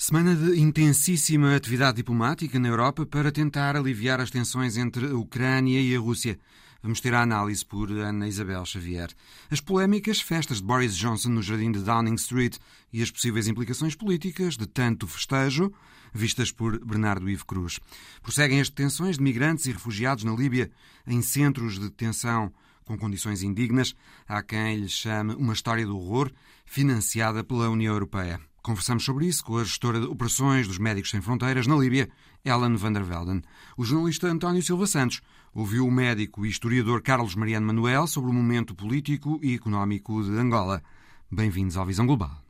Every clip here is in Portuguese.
Semana de intensíssima atividade diplomática na Europa para tentar aliviar as tensões entre a Ucrânia e a Rússia. Vamos ter a análise por Ana Isabel Xavier. As polémicas festas de Boris Johnson no jardim de Downing Street e as possíveis implicações políticas de tanto festejo, vistas por Bernardo Ivo Cruz. Prosseguem as detenções de migrantes e refugiados na Líbia em centros de detenção com condições indignas. Há quem lhe chame uma história de horror financiada pela União Europeia. Conversamos sobre isso com a gestora de operações dos Médicos Sem Fronteiras na Líbia, Ellen van der Velden. O jornalista António Silva Santos ouviu o médico e historiador Carlos Mariano Manuel sobre o momento político e económico de Angola. Bem-vindos ao Visão Global.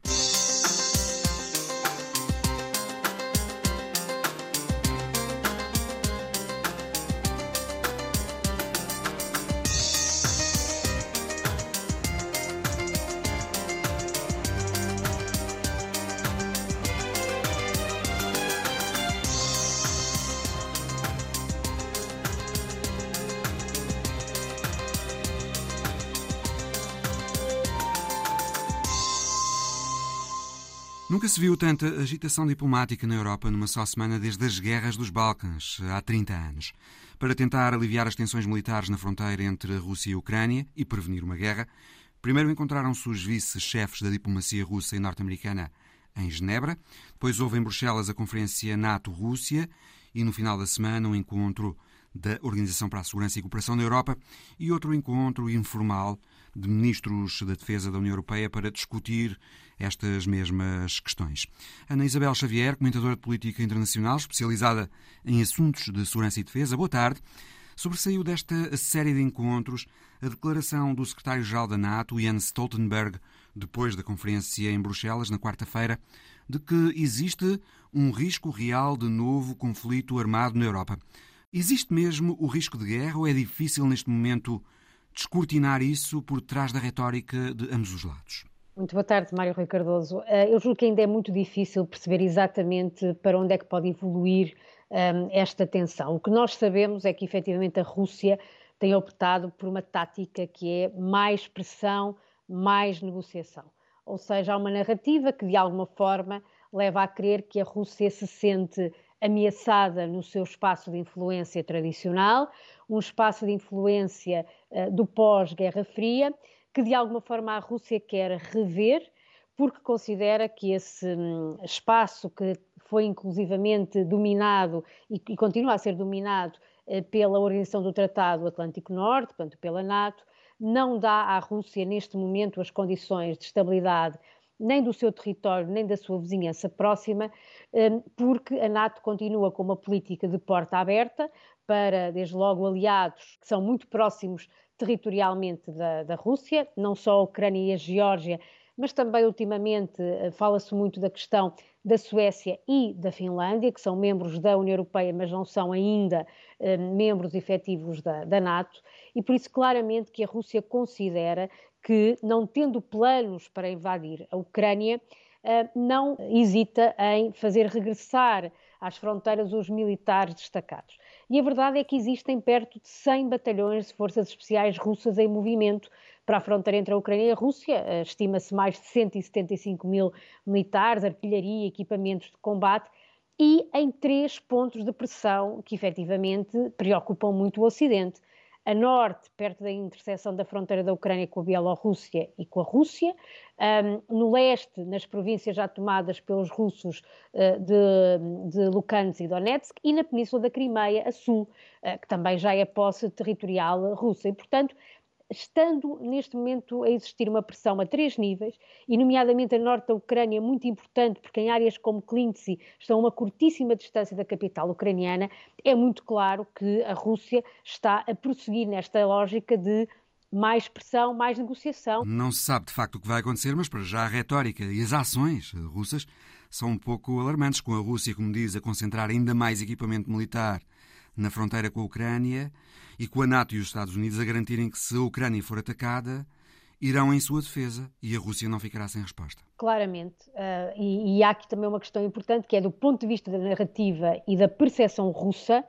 Se viu tanta agitação diplomática na Europa numa só semana desde as guerras dos Balcãs, há 30 anos. Para tentar aliviar as tensões militares na fronteira entre a Rússia e a Ucrânia e prevenir uma guerra, primeiro encontraram-se os vice-chefes da diplomacia russa e norte-americana em Genebra, depois houve em Bruxelas a Conferência NATO-Rússia e no final da semana um encontro da Organização para a Segurança e Cooperação da Europa e outro encontro informal de ministros da Defesa da União Europeia para discutir estas mesmas questões. Ana Isabel Xavier, comentadora de política internacional, especializada em assuntos de segurança e defesa, boa tarde. Sobressaiu desta série de encontros a declaração do secretário-geral da NATO, Jens Stoltenberg, depois da conferência em Bruxelas, na quarta-feira, de que existe um risco real de novo conflito armado na Europa. Existe mesmo o risco de guerra ou é difícil neste momento descortinar isso por trás da retórica de ambos os lados? Muito boa tarde, Mário Rui Cardoso. Eh, eu julgo que ainda é muito difícil perceber exatamente para onde é que pode evoluir ehm, esta tensão. O que nós sabemos é que efetivamente a Rússia tem optado por uma tática que é mais pressão, mais negociação. Ou seja, há uma narrativa que de alguma forma leva a crer que a Rússia se sente ameaçada no seu espaço de influência tradicional, um espaço de influência uh, do pós-Guerra Fria, que de alguma forma a Rússia quer rever, porque considera que esse um, espaço que foi inclusivamente dominado e, e continua a ser dominado uh, pela Organização do Tratado Atlântico Norte, portanto pela NATO, não dá à Rússia neste momento as condições de estabilidade nem do seu território, nem da sua vizinhança próxima, hum, porque a NATO continua com uma política de porta aberta para, desde logo, aliados que são muito próximos territorialmente da, da Rússia, não só a Ucrânia e a Geórgia, mas também ultimamente eh, fala-se muito da questão da Suécia e da Finlândia, que são membros da União Europeia, mas não são ainda eh, membros efetivos da, da, NATO, e por isso claramente que a Rússia considera que, não tendo planos para invadir a Ucrânia, eh, não hesita em fazer regressar às fronteiras os militares destacados. E a verdade é que existem perto de 100 batalhões de forças especiais russas em movimento para a fronteira entre a Ucrânia e a Rússia. Eh, estima-se mais de 175 mil militares, artilharia, equipamentos de combate e em três pontos de pressão que efetivamente preocupam muito o Ocidente a norte, perto da interseção da fronteira da Ucrânia com a Bielorrússia e com a Rússia, um, no leste, nas províncias já tomadas pelos russos uh, de, de Lugansk e Donetsk, e na península da Crimeia, a sul, uh, que também já é posse territorial russa. E, portanto, estando neste momento a existir uma pressão a três níveis, e nomeadamente a norte da Ucrânia, muito importante, porque em áreas como Klintsy estão a uma curtíssima distância da capital ucraniana, é muito claro que a Rússia está a prosseguir nesta lógica de mais pressão, mais negociação. Não se sabe de facto o que vai acontecer, mas para já a retórica e as ações russas são um pouco alarmantes, com a Rússia, como diz, a concentrar ainda mais equipamento militar na fronteira com a Ucrânia e com a NATO e os Estados Unidos a garantirem que se a Ucrânia for atacada, irão em sua defesa e a Rússia não ficará sem resposta. Claramente. Uh, e, e, há aqui também uma questão importante que é do ponto de vista da narrativa e da percepção russa.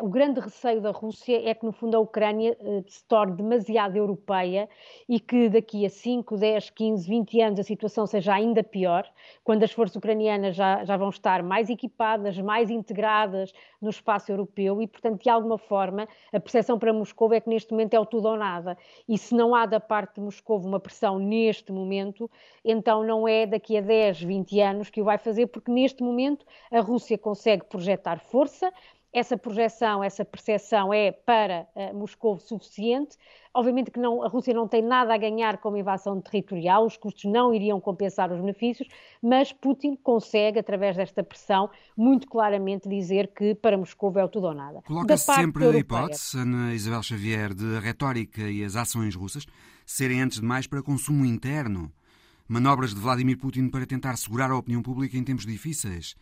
O grande receio da Rússia é que, no fundo, a Ucrânia se torne demasiado europeia e que daqui a 5, 10, 15, 20 anos a situação seja ainda pior, quando as forças ucranianas já, já vão estar mais equipadas, mais integradas no espaço europeu e, portanto, de alguma forma, a percepção para Moscou é que neste momento é o tudo ou nada. E se não há da parte de Moscou uma pressão neste momento, então não é daqui a 10, 20 anos que o vai fazer, porque neste momento a Rússia consegue projetar força, essa projeção, essa percepção é para uh, Moscou suficiente. Obviamente que não, a Rússia não tem nada a ganhar com a invasão territorial, os custos não iriam compensar os benefícios, mas Putin consegue, através desta pressão, muito claramente dizer que para Moscou é o tudo ou nada. Coloca-se sempre a hipótese, Ana Isabel Xavier, de a retórica e as ações russas serem, antes de mais, para consumo interno. Manobras de Vladimir Putin para tentar segurar a opinião pública em tempos difíceis.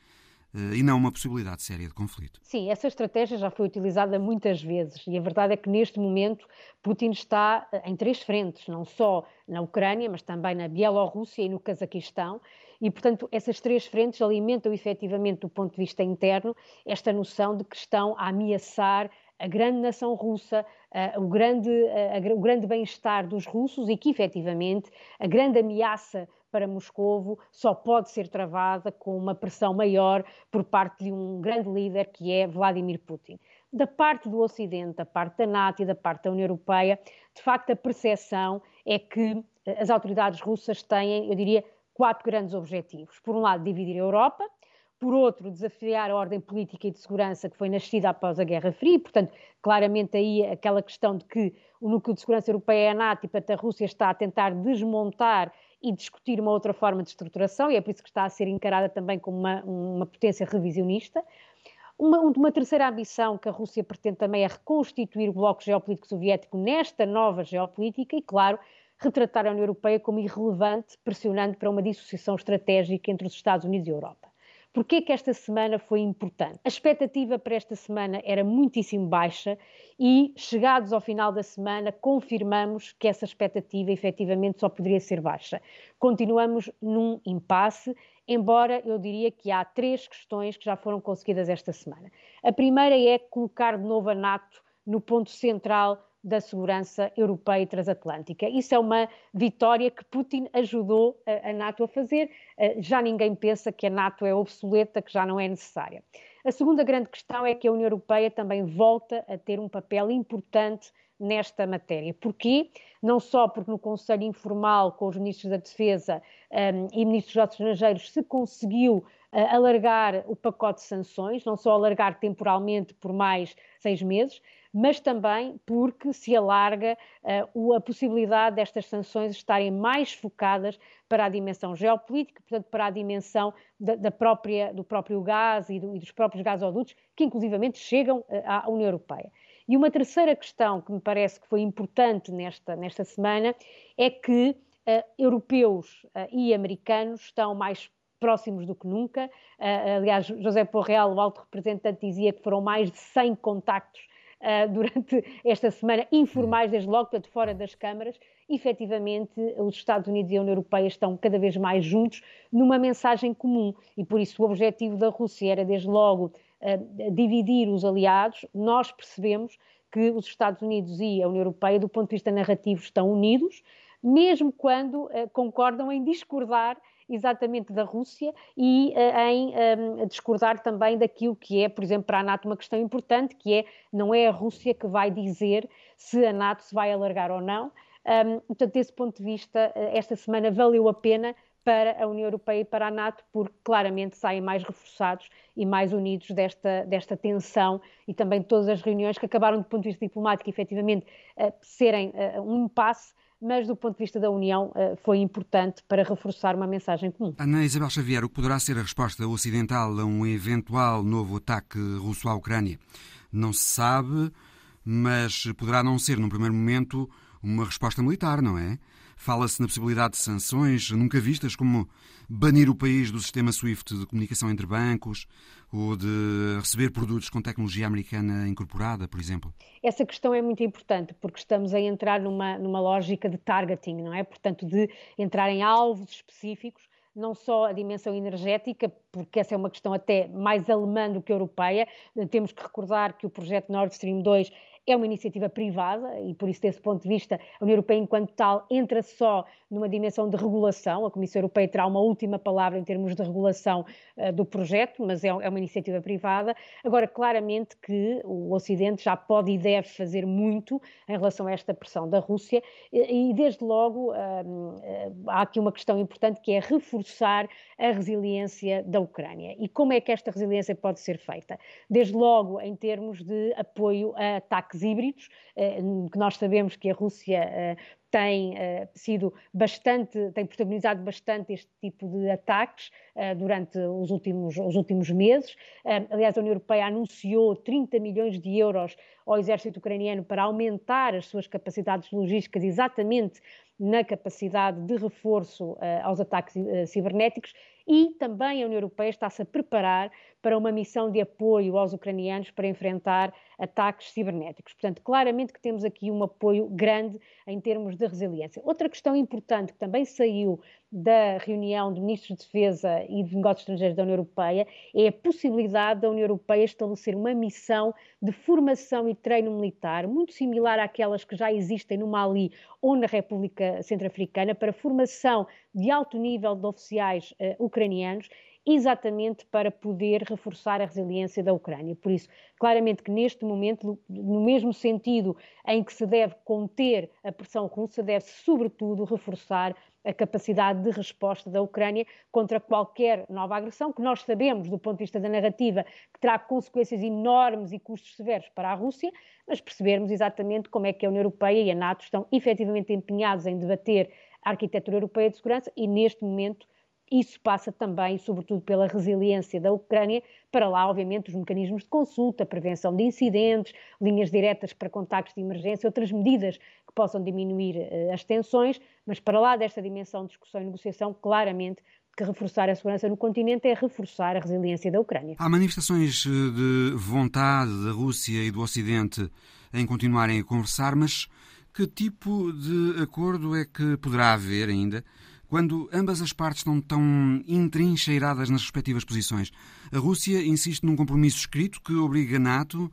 Eh, e não uma possibilidade séria de conflito. Sim, essa estratégia já foi utilizada muitas vezes e a verdade é que neste momento Putin está eh, em três frentes, não só na Ucrânia, mas também na Bielorrússia e no Cazaquistão. E, portanto, essas três frentes alimentam efetivamente, do ponto de vista interno, esta noção de que estão a ameaçar a grande nação russa, uh, o grande, o grande bem-estar dos russos e que, efetivamente, a grande ameaça para Moscovo só pode ser travada com uma pressão maior por parte de um grande líder que é Vladimir Putin. Da parte do Ocidente, da parte da NATO e da parte da União Europeia, de facto a percepção é que eh, as autoridades russas têm, eu diria, quatro grandes objetivos. Por um lado, dividir a Europa, por outro, desafiar a ordem política e de segurança que foi nascida após a Guerra Fria, portanto, claramente aí aquela questão de que o núcleo de segurança europeia é a NATO e, portanto, a Rússia está a tentar desmontar e discutir uma outra forma de estruturação, e é por isso que está a ser encarada também como uma, uma potência revisionista. Uma, uma, terceira ambição que a Rússia pretende também é reconstituir o bloco geopolítico soviético nesta nova geopolítica e, claro, retratar a União Europeia como irrelevante, pressionando para uma dissociação estratégica entre os Estados Unidos e a Europa. Porquê que esta semana foi importante? A expectativa para esta semana era muitíssimo baixa e, chegados ao final da semana, confirmamos que essa expectativa efetivamente só poderia ser baixa. Continuamos num impasse, embora eu diria que há três questões que já foram conseguidas esta semana. A primeira é colocar de novo a NATO no ponto central da segurança europeia e transatlântica. Isso é uma vitória que Putin ajudou a, a, NATO a fazer. Eh, já ninguém pensa que a NATO é obsoleta, que já não é necessária. A segunda grande questão é que a União Europeia também volta a ter um papel importante nesta matéria. Porquê? Não só porque no Conselho Informal com os Ministros da Defesa um, ehm, e Ministros dos Estrangeiros se conseguiu alargar o pacote de sanções, não só alargar temporalmente por mais seis meses, mas também porque se alarga uh, a possibilidade destas sanções estarem mais focadas para a dimensão geopolítica, portanto, para a dimensão da, da própria, do próprio gás e, do, e, dos próprios gasodutos, que inclusivamente chegam uh, à União Europeia. E uma terceira questão que me parece que foi importante nesta, nesta semana é que uh, europeus e americanos estão mais próximos do que nunca. Uh, aliás, José Porreal, o alto representante, dizia que foram mais de 100 contactos uh, durante esta semana, informais desde logo, portanto, fora das câmaras, efetivamente os Estados Unidos e a União Europeia estão cada vez mais juntos numa mensagem comum e por isso o objetivo da Rússia era desde logo uh, dividir os aliados. Nós percebemos que os Estados Unidos e a União Europeia, do ponto de vista narrativo, estão unidos, mesmo quando concordam em discordar exatamente da Rússia e uh, em um, discordar também daquilo que é, por exemplo, para a NATO uma questão importante, que é não é a Rússia que vai dizer se a NATO se vai alargar ou não. Um, portanto, desse ponto de vista, eh, esta semana valeu a pena para a União Europeia e para a NATO, porque claramente saem mais reforçados e mais unidos desta, desta tensão e também todas as reuniões que acabaram, do ponto de vista diplomático, efetivamente, uh, serem um impasse mas do ponto de vista da União eh, foi importante para reforçar uma mensagem comum. Ana Isabel Xavier, o que poderá ser a resposta ocidental a um eventual novo ataque russo à Ucrânia? Não se sabe, mas poderá não ser, num primeiro momento, uma resposta militar, não é? Fala-se na possibilidade de sanções nunca vistas, como banir o país do sistema SWIFT de comunicação entre bancos ou de receber produtos com tecnologia americana incorporada, por exemplo. Essa questão é muito importante porque estamos a entrar numa, numa lógica de targeting, não é? Portanto, de entrar em alvos específicos não só a dimensão energética, porque essa é uma questão até mais alemã do que europeia. Temos que recordar que o projeto Nord Stream 2 é uma iniciativa privada e, por isso, desse ponto de vista, a União Europeia, enquanto tal, entra só numa dimensão de regulação. A Comissão Europeia terá uma última palavra em termos de regulação uh, do projeto, mas é, é, uma iniciativa privada. Agora, claramente que o Ocidente já pode e deve fazer muito em relação a esta pressão da Rússia e, e desde logo, uh, há aqui uma questão importante que é reforçar a resiliência da Ucrânia. E como é que esta resiliência pode ser feita? Desde logo, em termos de apoio a ataques híbridos, que nós sabemos que a Rússia tem uh, sido bastante, tem protagonizado bastante este tipo de ataques durante os últimos, os últimos meses. Aliás, a União Europeia anunciou 30 milhões de euros ao exército ucraniano para aumentar as suas capacidades logísticas exatamente na capacidade de reforço aos ataques cibernéticos e também a União Europeia está-se a preparar para uma missão de apoio aos ucranianos para enfrentar ataques cibernéticos. Portanto, claramente que temos aqui um apoio grande em termos de resiliência. Outra questão importante que também saiu da reunião de ministros de Defesa e de Negócios Estrangeiros da União Europeia é a possibilidade da União Europeia estabelecer uma missão de formação e treino militar, muito similar àquelas que já existem no Mali ou na República Centro-Africana, para formação de alto nível de oficiais uh, ucranianos exatamente para poder reforçar a resiliência da Ucrânia. Por isso, claramente que neste momento, no mesmo sentido em que se deve conter a pressão russa, deve-se, sobretudo, reforçar a capacidade de resposta da Ucrânia contra qualquer nova agressão, que nós sabemos, do ponto de vista da narrativa, que terá consequências enormes e custos severos para a Rússia, mas percebermos exatamente como é que a União Europeia e a NATO estão efetivamente empenhados em debater a arquitetura europeia de segurança e, neste momento, isso passa também, sobretudo, pela resiliência da Ucrânia, para lá, obviamente, os mecanismos de consulta, prevenção de incidentes, linhas diretas para contactos de emergência, outras medidas que possam diminuir uh, as tensões, mas para lá desta dimensão de discussão e negociação, claramente que reforçar a segurança no continente é reforçar a resiliência da Ucrânia. Há manifestações eh, de vontade da Rússia e do Ocidente em continuarem a conversar, mas que tipo de acordo é que poderá haver ainda quando ambas as partes estão tão entrincheiradas nas respectivas posições. A Rússia insiste num compromisso escrito que obriga a NATO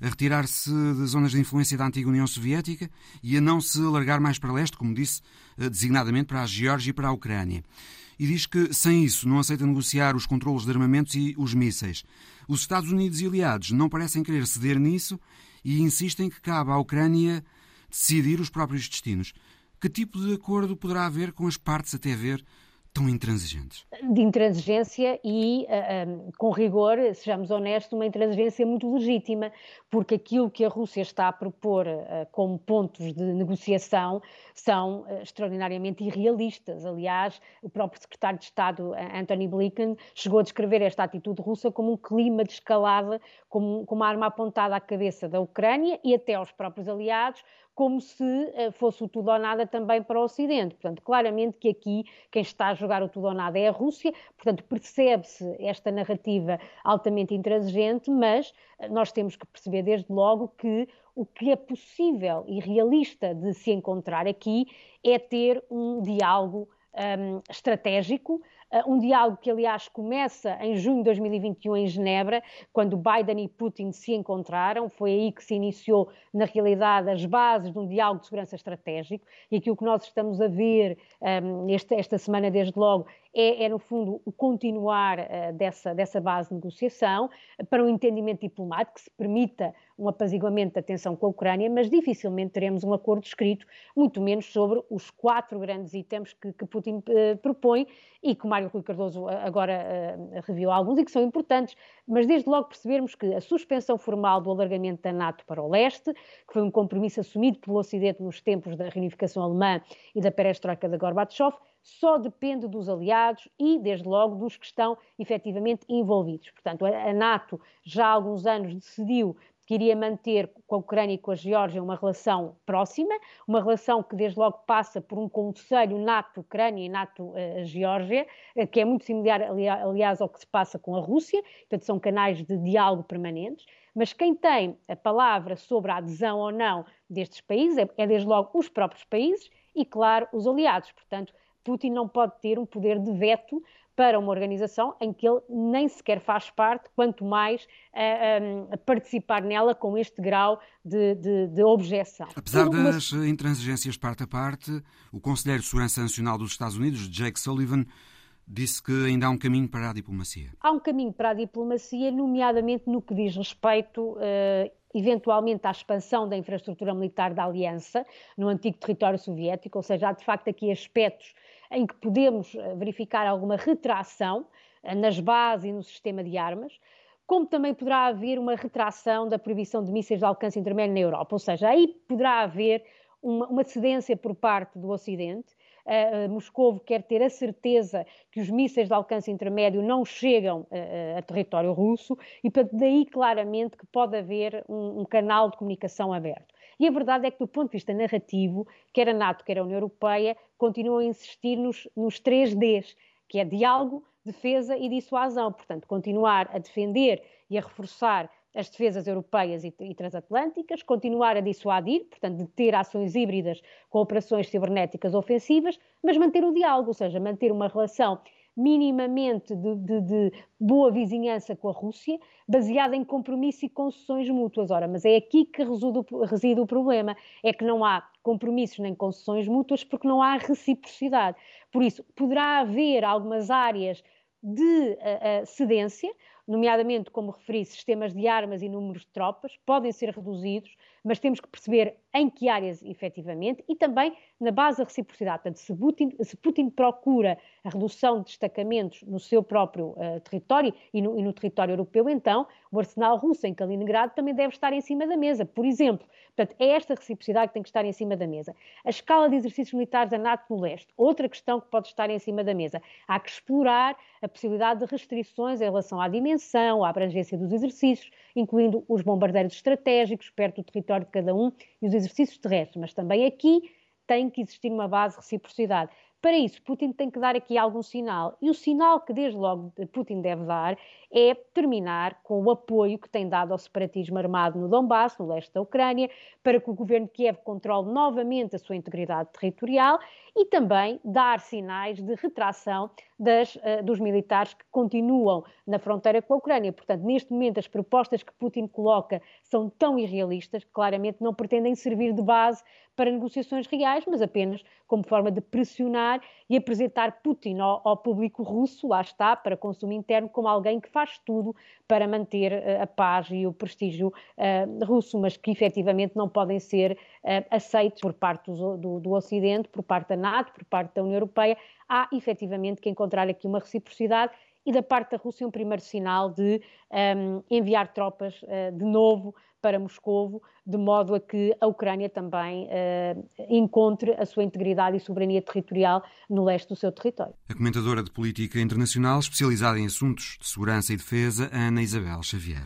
a retirar-se das zonas de influência da antiga União Soviética e a não se alargar mais para leste, como disse, eh, designadamente para a Geórgia e para a Ucrânia. E diz que, sem isso, não aceita negociar os controlos de armamentos e os mísseis. Os Estados Unidos e aliados não parecem querer ceder nisso e insistem que cabe à Ucrânia decidir os próprios destinos. Que tipo de acordo poderá haver com as partes até ver tão intransigentes? De intransigência e, ah, ah, com rigor, sejamos honestos, uma intransigência muito legítima, porque aquilo que a Rússia está a propor uh, como pontos de negociação são extraordinariamente irrealistas. Aliás, o próprio secretário de Estado, Anthony Blinken, chegou a descrever esta atitude russa como um clima de escalada, como uma arma apontada à cabeça da Ucrânia e até aos próprios aliados, como se uh, fosse o tudo ou nada também para o Ocidente. Portanto, claramente que aqui quem está a jogar o tudo ou nada é a Rússia, portanto, percebe-se esta narrativa altamente intransigente, mas eh, nós temos que perceber desde logo que o que é possível e realista de se encontrar aqui é ter um diálogo um, estratégico, uh, um diálogo que, aliás, começa em junho de 2021 em Genebra, quando Biden e Putin se encontraram. Foi aí que se iniciou, na realidade, as bases de um diálogo de segurança estratégico. E aqui o que nós estamos a ver um, esta, esta semana, desde logo, é, é, no fundo, o continuar uh, dessa, dessa base de negociação para um entendimento diplomático que se permita um apaziguamento da tensão com a Ucrânia, mas dificilmente teremos um acordo escrito, muito menos sobre os quatro grandes itens que, que Putin uh, propõe e que Mário Rui Cardoso eh, agora uh, reviu alguns e que são importantes, mas desde logo percebermos que a suspensão formal do alargamento da NATO para o leste, que foi um compromisso assumido pelo Ocidente nos tempos da reunificação alemã e da perestroika de Gorbachev, só depende dos aliados e, desde logo, dos que estão efetivamente envolvidos. Portanto, a NATO já há alguns anos decidiu que iria manter com a Ucrânia e com a Geórgia uma relação próxima, uma relação que desde logo passa por um conselho NATO-Ucrânia e NATO-Geórgia, eh, que é muito similar, aliás, ao que se passa com a Rússia, portanto são canais de diálogo permanentes, mas quem tem a palavra sobre a adesão ou não destes países é, é desde logo os próprios países e, claro, os aliados. Portanto, Putin não pode ter um poder de veto para uma organização em que ele nem sequer faz parte, quanto mais a, a participar nela com este grau de, de, de objeção. Apesar das intransigências parte a parte, o Conselheiro de Segurança Nacional dos Estados Unidos, Jake Sullivan, disse que ainda há um caminho para a diplomacia. Há um caminho para a diplomacia, nomeadamente no que diz respeito, uh, eventualmente, à expansão da infraestrutura militar da Aliança no antigo território soviético, ou seja, há de facto aqui aspectos em que podemos eh, verificar alguma retração eh, nas bases e no sistema de armas, como também poderá haver uma retração da proibição de mísseis de alcance intermédio na Europa, ou seja, aí poderá haver uma, uma cedência por parte do Ocidente. Uh, Moscou quer ter a certeza que os mísseis de alcance intermédio não chegam uh, a território russo e, portanto, daí claramente que pode haver um, um canal de comunicação aberto. E a verdade é que, do ponto de vista narrativo, quer a NATO, quer a União Europeia, continuam a insistir nos, nos três Ds, que é diálogo, defesa e dissuasão. Portanto, continuar a defender e a reforçar as defesas europeias e, transatlânticas, continuar a dissuadir, portanto, de ter ações híbridas com operações cibernéticas ofensivas, mas manter o diálogo, ou seja, manter uma relação minimamente de, de, de, boa vizinhança com a Rússia, baseada em compromisso e concessões mútuas. Ora, mas é aqui que reside, reside o problema, é que não há compromissos nem concessões mútuas porque não há reciprocidade. Por isso, poderá haver algumas áreas de uh, uh, cedência, nomeadamente, como referi, sistemas de armas e números de tropas, podem ser reduzidos, mas temos que perceber em que áreas efetivamente e também na base da reciprocidade. Portanto, se Putin, se Putin procura a redução de destacamentos no seu próprio uh, território e no, e no, território europeu, então o arsenal russo em Kaliningrado também deve estar em cima da mesa, por exemplo. Portanto, é esta reciprocidade que tem que estar em cima da mesa. A escala de exercícios militares da NATO no leste, outra questão que pode estar em cima da mesa. Há que explorar a possibilidade de restrições em relação à dimensão, à abrangência dos exercícios, incluindo os bombardeiros estratégicos perto do território de cada um e os exercícios terrestres, mas também aqui tem que existir uma base de reciprocidade. Para isso, Putin tem que dar aqui algum sinal. E o sinal que, desde logo, Putin deve dar é terminar com o apoio que tem dado ao separatismo armado no Donbass, no leste da Ucrânia, para que o governo de Kiev controle novamente a sua integridade territorial e também dar sinais de retração das, uh, dos militares que continuam na fronteira com a Ucrânia. Portanto, neste momento, as propostas que Putin coloca são tão irrealistas que claramente não pretendem servir de base para negociações reais, mas apenas como forma de pressionar e apresentar Putin ao, ao público russo, lá está, para consumo interno, como alguém que faz tudo para manter uh, a paz e o prestígio uh, russo, mas que efetivamente não podem ser aceitos por parte do, do, do Ocidente, por parte da NATO, por parte da União Europeia, há efetivamente que encontrar aqui uma reciprocidade e da parte da Rússia um primeiro sinal de um, enviar tropas uh, de novo para Moscovo, de modo a que a Ucrânia também uh, encontre a sua integridade e soberania territorial no leste do seu território. A comentadora de política internacional, especializada em assuntos de segurança e defesa, Ana Isabel Xavier.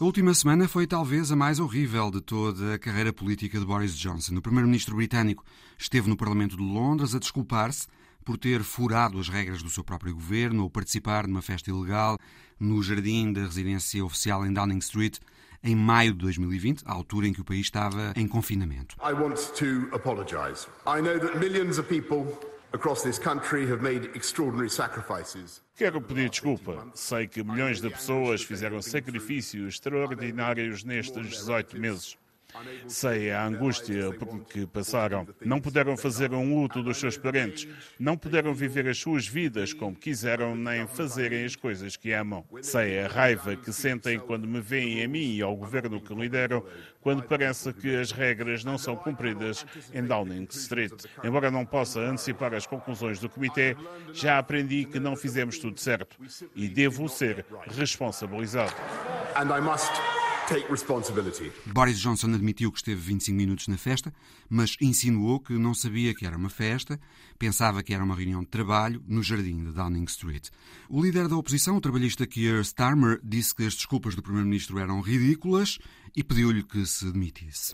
A última semana foi talvez a mais horrível de toda a carreira política de Boris Johnson. O primeiro-ministro britânico esteve no Parlamento de Londres a desculpar-se por ter furado as regras do seu próprio governo ou participar numa festa ilegal no jardim da residência oficial em Downing Street em maio de 2020, à altura em que o país estava em confinamento. I want to apologize. I know that millions of people across this country have made extraordinary sacrifices. Quero pedir desculpa. Sei que milhões de pessoas fizeram sacrifícios extraordinários nestes 18 meses. Sei a angústia que passaram. Não puderam fazer um luto dos seus parentes. Não puderam viver as suas vidas como quiseram, nem fazerem as coisas que amam. Sei a raiva que sentem quando me veem a mim e ao governo que lideram, quando parece que as regras não são cumpridas em Downing Street. Embora não possa antecipar as conclusões do comitê, já aprendi que não fizemos tudo certo e devo ser responsabilizado. And I must Boris Johnson admitiu que esteve 25 minutos na festa, mas insinuou que não sabia que era uma festa, pensava que era uma reunião de trabalho no jardim de Downing Street. O líder da oposição, o trabalhista Keir Starmer, disse que as desculpas do primeiro-ministro eram ridículas e pediu-lhe que se demitisse.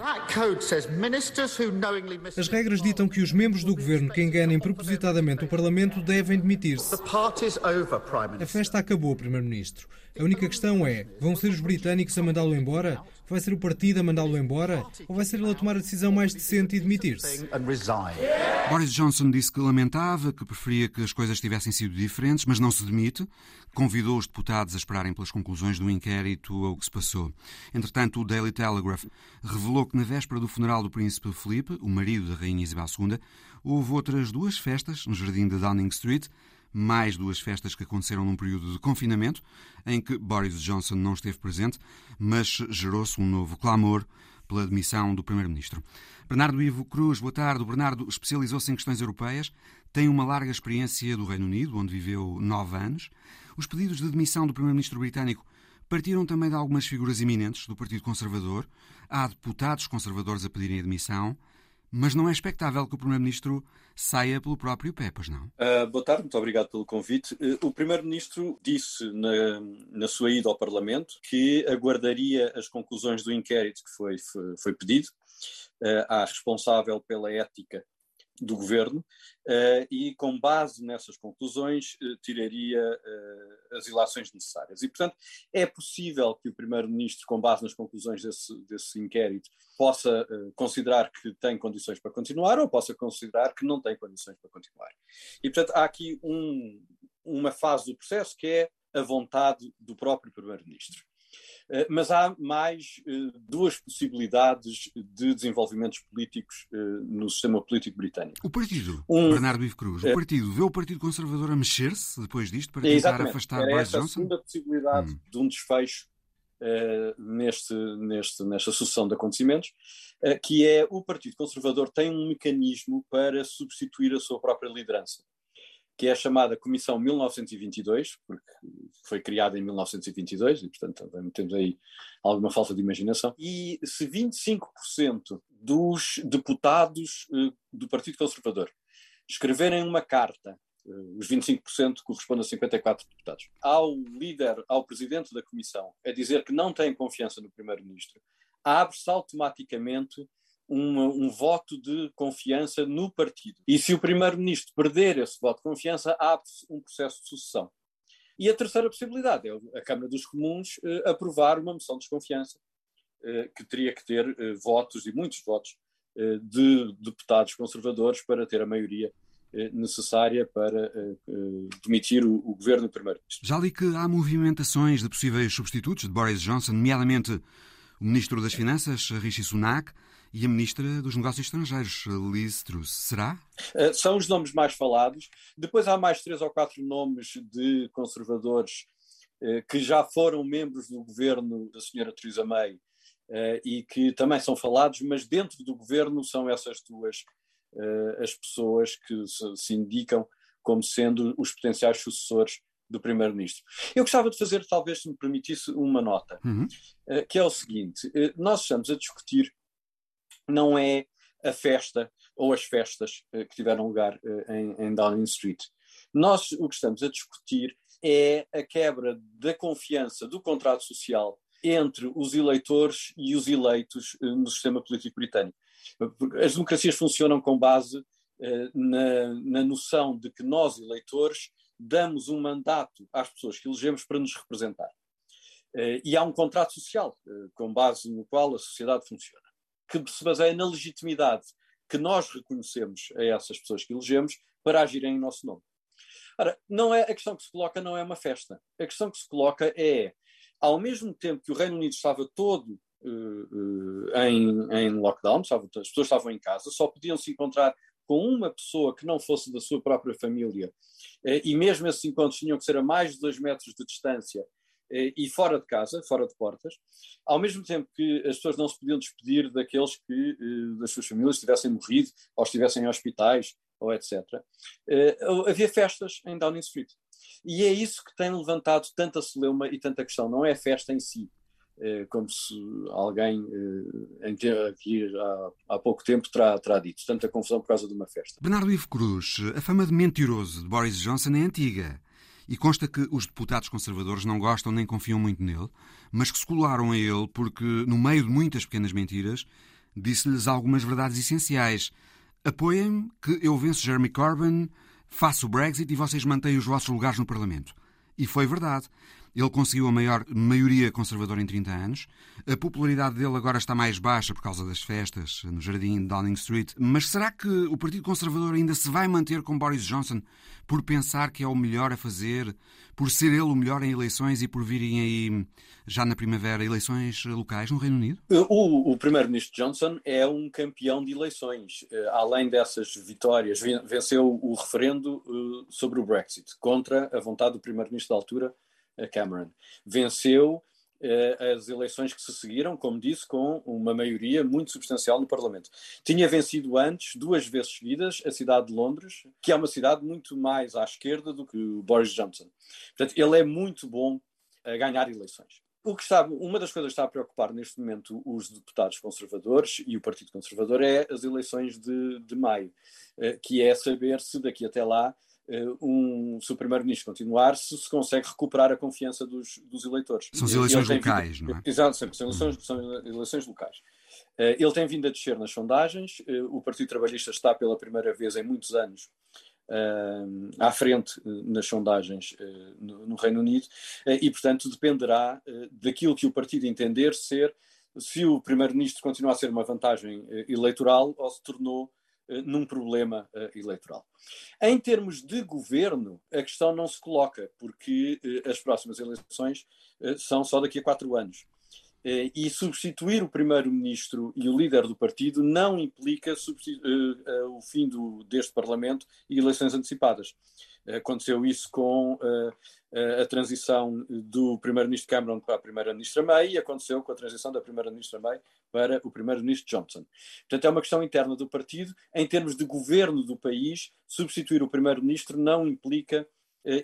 As regras ditam que os membros do governo que enganem propositadamente o Parlamento devem demitir-se. A festa acabou, primeiro-ministro. A única questão é: vão ser os britânicos a mandá-lo embora? Vai ser o partido a mandá-lo embora? Ou vai ser ele a tomar a decisão mais decente e demitir-se? Boris Johnson disse que lamentava, que preferia que as coisas tivessem sido diferentes, mas não se demite. Convidou os deputados a esperarem pelas conclusões do inquérito ao que se passou. Entretanto, o Daily Telegraph revelou que na véspera do funeral do príncipe Felipe, o marido da rainha Isabel II, houve outras duas festas no jardim de Downing Street, mais duas festas que aconteceram num período de confinamento, em que Boris Johnson não esteve presente, mas gerou-se um novo clamor pela demissão do Primeiro-Ministro. Bernardo Ivo Cruz, boa tarde. O Bernardo especializou-se em questões europeias, tem uma larga experiência do Reino Unido, onde viveu nove anos. Os pedidos de demissão do Primeiro-Ministro britânico partiram também de algumas figuras eminentes do Partido Conservador. Há deputados conservadores a pedirem a demissão. Mas não é expectável que o Primeiro-Ministro saia pelo próprio pé, pois não? Uh, boa tarde, muito obrigado pelo convite. Uh, o Primeiro-Ministro disse na, na, sua ida ao Parlamento que aguardaria as conclusões do inquérito que foi, foi, foi pedido uh, à responsável pela ética do governo uh, e, com base nessas conclusões, uh, tiraria uh, as ilações necessárias. E, portanto, é possível que o Primeiro-Ministro, com base nas conclusões desse, desse inquérito, possa considerar que tem condições para continuar ou possa considerar que não tem condições para continuar. E, portanto, há aqui um, uma fase do processo que é a vontade do próprio Primeiro-Ministro. Eh, mas há mais eh, duas possibilidades de desenvolvimentos políticos eh, no sistema político britânico. O partido, um, Bernardo Ivo Cruz, o partido vê o Partido Conservador a mexer-se depois disto para tentar afastar Boris essa Johnson? a segunda possibilidade hum. de um desfecho uh, neste, neste, nesta sucessão de acontecimentos, uh, que é o Partido Conservador tem um mecanismo para substituir a sua própria liderança que é a chamada Comissão 1922, porque foi criada em 1922 e, portanto, temos aí alguma falta de imaginação. E se 25% dos deputados uh, do Partido Conservador escreverem uma carta, uh, os 25% correspondem a 54 deputados, ao líder, ao presidente da Comissão, a dizer que não tem confiança no Primeiro-Ministro, abre-se automaticamente uma, um voto de confiança no partido. E se o primeiro-ministro perder esse voto de confiança, abre-se um processo de sucessão. E a terceira possibilidade é a Câmara dos Comuns eh, aprovar uma moção de desconfiança, eh, que teria que ter eh, votos, e muitos votos, de deputados conservadores para ter a maioria necessária para demitir o, o governo primeiro-ministro. Já li que há movimentações de possíveis substitutos de Boris Johnson, nomeadamente o ministro das Finanças, Rishi Sunak, e a Ministra dos Negócios Estrangeiros, Liz Truss. Será? Uh, são os nomes mais falados. Depois há mais três ou quatro nomes de conservadores uh, que já foram membros do governo da senhora Theresa May uh, e que também são falados, mas dentro do governo são essas duas as pessoas que se, se indicam como sendo os potenciais sucessores do Primeiro-Ministro. Eu gostava de fazer, talvez, se me permitisse, uma nota, uhum. que é o seguinte: nós estamos a discutir não é a festa ou as festas uh, que tiveram lugar uh, em, em, Downing Street. Nós o que estamos a discutir é a quebra da confiança do contrato social entre os eleitores e os eleitos uh, no sistema político britânico. As democracias funcionam com base na, na noção de que nós, eleitores, damos um mandato às pessoas que elegemos para nos representar. E há um contrato social com base no qual a sociedade funciona que se baseia na legitimidade que nós reconhecemos a essas pessoas que elegemos para agirem em nosso nome. Ora, não é, a questão que se coloca não é uma festa. A questão que se coloca é, ao mesmo tempo que o Reino Unido estava todo uh, uh, em, em, lockdown, estava, as pessoas estavam em casa, só podiam se encontrar com uma pessoa que não fosse da sua própria família, uh, e mesmo esses encontros tinham que ser a mais de dois metros de distância, e fora de casa, fora de portas, ao mesmo tempo que as pessoas não se podiam despedir daqueles que eh, das suas famílias tivessem morrido ou estivessem em hospitais ou etc. Eh, havia festas em Downing Street. E é isso que tem levantado tanta celeuma e tanta questão, não é a festa em si, como se alguém aqui há pouco tempo terá, terá dito, tanta confusão por causa de uma festa. Bernardo Ivo Cruz, a fama de mentiroso de Boris Johnson é antiga. E consta que os deputados conservadores não gostam nem confiam muito nele, mas que se colaram a ele porque, no meio de muitas pequenas mentiras, disse-lhes algumas verdades essenciais. Apoiem-me que eu venço Jeremy Corbyn, faço o Brexit e vocês mantêm os vossos lugares no Parlamento. E foi verdade. Ele conseguiu a maior maioria conservadora em 30 anos. A popularidade dele agora está mais baixa por causa das festas no jardim de Downing Street. Mas será que o Partido Conservador ainda se vai manter com Boris Johnson por pensar que é o melhor a fazer, por ser ele o melhor em eleições e por virem aí, já na primavera, eleições locais no Reino Unido? O, o primeiro-ministro Johnson é um campeão de eleições. Eh, além dessas vitórias, venceu o referendo eh, sobre o Brexit contra a vontade do primeiro-ministro da altura, Cameron. Venceu eh, as eleições que se seguiram, como disse, com uma maioria muito substancial no Parlamento. Tinha vencido antes, duas vezes seguidas, a cidade de Londres, que é uma cidade muito mais à esquerda do que o Boris Johnson. Portanto, ele é muito bom a ganhar eleições. O que está, uma das coisas que está a preocupar neste momento os deputados conservadores e o Partido Conservador é as eleições de, de maio, eh, que é saber se daqui até lá um, se o Primeiro-Ministro continuar, se se consegue recuperar a confiança dos, dos eleitores. São as eleições locais, vindo, não é? Exato, são eleições, são eleições locais. Uh, ele tem vindo a descer nas sondagens, uh, o Partido Trabalhista está pela primeira vez em muitos anos uh, à frente nas sondagens no, no, Reino Unido e, portanto, dependerá daquilo que o partido entender ser se o Primeiro-Ministro continua a ser uma vantagem eleitoral ou se tornou eh, num problema uh, eleitoral. Em termos de governo, a questão não se coloca, porque uh, as próximas eleições são só daqui a quatro anos. e substituir o primeiro-ministro e o líder do partido não implica o fim do, deste Parlamento e eleições antecipadas. Aconteceu isso com a transição do primeiro-ministro Cameron para a primeira-ministra May e aconteceu com a transição da primeira-ministra May para o primeiro-ministro Johnson. Portanto, é uma questão interna do partido. Em termos de governo do país, substituir o primeiro-ministro não implica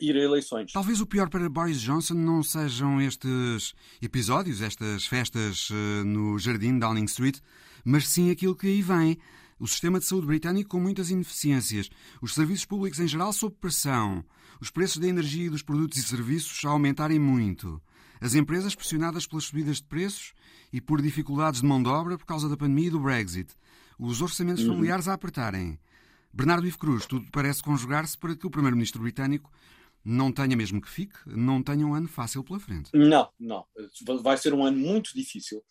ir a eleições. Talvez o pior para Boris Johnson não sejam estes episódios, estas festas no jardim Downing Street, mas sim aquilo que aí vem. O sistema de saúde britânico com muitas ineficiências, os serviços públicos em geral sob pressão, os preços da energia e dos produtos e serviços a aumentarem muito, as empresas pressionadas pelas subidas de preços e por dificuldades de mão de obra por causa da pandemia e do Brexit, os orçamentos uhum. familiares a apertarem. Bernardo Ivo Cruz, tudo parece conjugar-se para que o primeiro-ministro britânico não tenha mesmo que fique, não tenha um ano fácil pela frente. Não, não. Vai ser um ano muito difícil.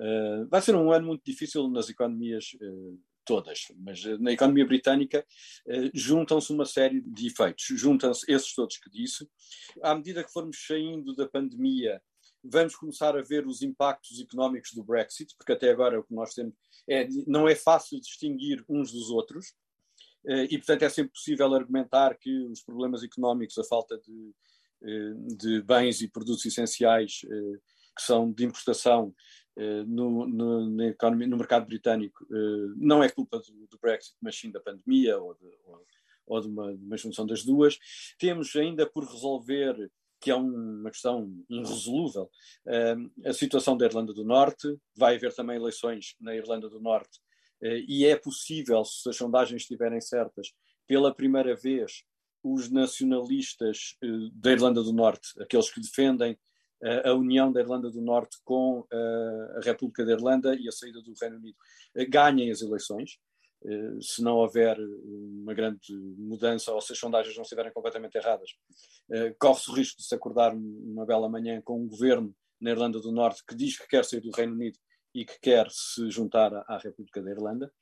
Uh, vai ser um ano muito difícil nas economias uh, todas, mas eh, na economia britânica eh, juntam-se uma série de efeitos. Juntam-se esses todos que disse. À medida que formos saindo da pandemia, vamos começar a ver os impactos económicos do Brexit, porque até agora o que nós temos é não é fácil distinguir uns dos outros. Eh, e, portanto, é sempre possível argumentar que os problemas económicos, a falta de, de bens e produtos essenciais que são de importação, eh, no, no, economia, no mercado britânico eh, não é culpa do, do, Brexit, mas sim da pandemia ou de, ou, ou de, uma, de uma junção das duas. Temos ainda por resolver que é uma questão irresolúvel, eh, a situação da Irlanda do Norte. Vai haver também eleições na Irlanda do Norte e é possível, se as sondagens estiverem certas, pela primeira vez os nacionalistas da Irlanda do Norte, aqueles que defendem a união da Irlanda do Norte com a República da Irlanda e a saída do Reino Unido ganhem as eleições. Eh, se não houver uma grande mudança ou se as sondagens não estiverem completamente erradas, eh, corre-se o risco de se acordar uma bela manhã com um governo na Irlanda do Norte que diz que quer sair do Reino Unido e que quer se juntar à República da Irlanda.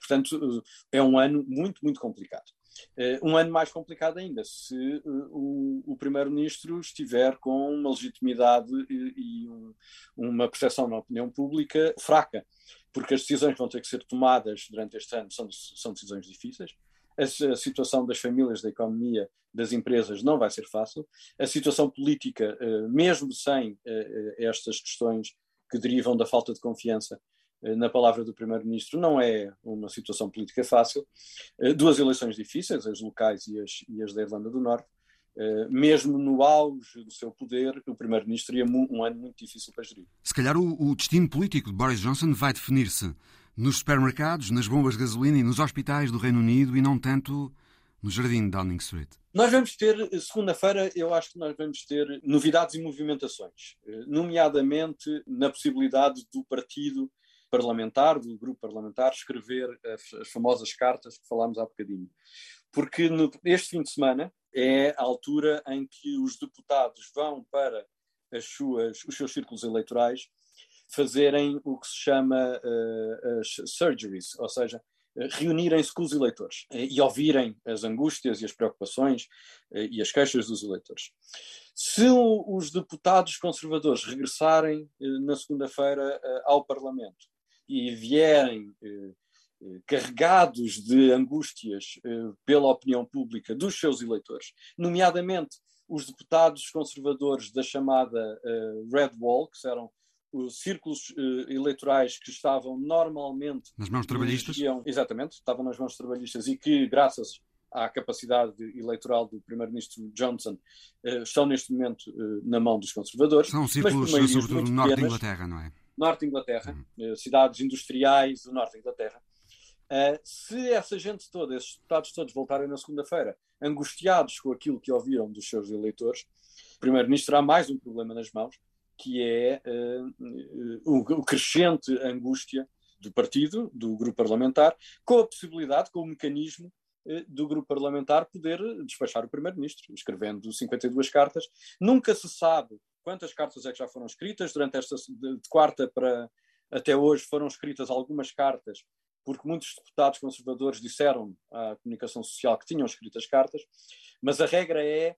Portanto, eh, é um ano muito, muito complicado. Uh, um ano mais complicado ainda, se uh, o, o Primeiro-Ministro estiver com uma legitimidade e, e um, uma percepção na opinião pública fraca, porque as decisões que vão ter que ser tomadas durante este ano são, são decisões difíceis. A, situação das famílias, da economia, das empresas não vai ser fácil. A situação política, uh, mesmo sem estas questões que derivam da falta de confiança, eh, na palavra do Primeiro-Ministro, não é uma situação política fácil. Eh, duas eleições difíceis, as locais e as, e as da Irlanda do Norte. Eh, mesmo no auge do seu poder, o Primeiro-Ministro teria um ano muito difícil para gerir. Se calhar o, o destino político de Boris Johnson vai definir-se nos supermercados, nas bombas de gasolina e nos hospitais do Reino Unido e não tanto no jardim de Downing Street. Nós vamos ter, segunda-feira, eu acho que nós vamos ter novidades e movimentações, nomeadamente na possibilidade do partido parlamentar, do grupo parlamentar, escrever as, as famosas cartas que falámos há bocadinho. Porque no, este fim de semana é a altura em que os deputados vão para as suas, os seus círculos eleitorais fazerem o que se chama uh, as surgeries, ou seja, reunirem-se com os eleitores e ouvirem as angústias e as preocupações e as queixas dos eleitores. Se os deputados conservadores regressarem na segunda-feira ao Parlamento e vierem carregados de angústias pela opinião pública dos seus eleitores, nomeadamente os deputados conservadores da chamada Red Wall, que eram os círculos eleitorais que estavam normalmente nas mãos trabalhistas. Região, exatamente, estavam nas mãos trabalhistas e que, graças à capacidade eleitoral do primeiro-ministro Johnson, estão neste momento na mão dos conservadores. São círculos, sobretudo no norte da Inglaterra, não é? Norte da Inglaterra, uhum. cidades industriais do norte da Inglaterra. se essa gente toda, esses deputados todos voltarem na segunda-feira, angustiados com aquilo que ouviram dos seus eleitores, o primeiro-ministro terá mais um problema nas mãos, que é uh, o, crescente angústia do partido, do grupo parlamentar, com a possibilidade, com o mecanismo uh, do grupo parlamentar poder despachar o primeiro-ministro, escrevendo 52 cartas. Nunca se sabe quantas cartas é que já foram escritas. Durante esta de quarta para até hoje foram escritas algumas cartas, porque muitos deputados conservadores disseram à comunicação social que tinham escrito as cartas, mas a regra é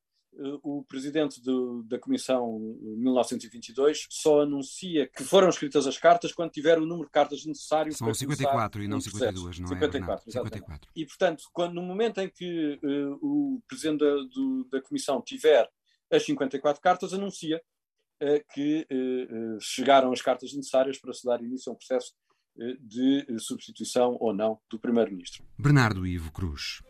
o presidente do, da Comissão 1922 só anuncia que foram escritas as cartas quando tiver o número de cartas necessário São para 54 e não 52, não 54, é? 54. E, portanto, quando, no momento em que uh, o presidente da, do, da Comissão tiver as 54 cartas, anuncia que uh, chegaram as cartas necessárias para se dar início a um processo de substituição ou não do Primeiro-Ministro. Bernardo Ivo Cruz.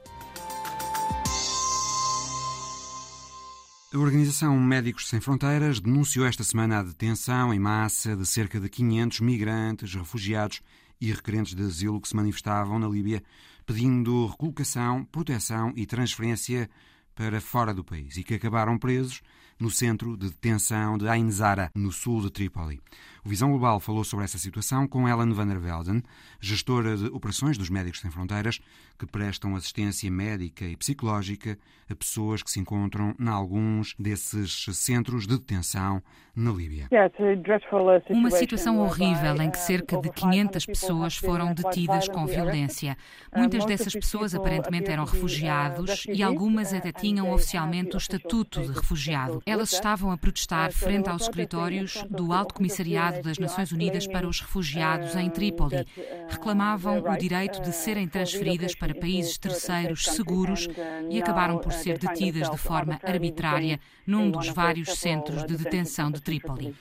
A Organização Médicos Sem Fronteiras denunciou esta semana a detenção em massa de cerca de 500 migrantes, refugiados e requerentes de asilo que se manifestavam na Líbia pedindo recolocação, proteção e transferência para fora do país e que acabaram presos no centro de detenção de Ain Zara, no sul de Trípoli. O Visão Global falou sobre essa situação com Ellen van der Velden, gestora de operações dos Médicos Sem Fronteiras, que prestam assistência médica e psicológica a pessoas que se encontram em alguns desses centros de detenção na Líbia. Uma situação horrível em que cerca de 500 pessoas foram detidas com violência. Muitas dessas pessoas aparentemente eram refugiados e algumas até tinham oficialmente o estatuto de refugiado. Elas estavam a protestar frente aos escritórios do Alto Comissariado das Nações Unidas para os Refugiados em Trípoli. Reclamavam o direito de serem transferidas para países terceiros seguros e acabaram por ser detidas de forma arbitrária num dos vários centros de detenção de Trípoli.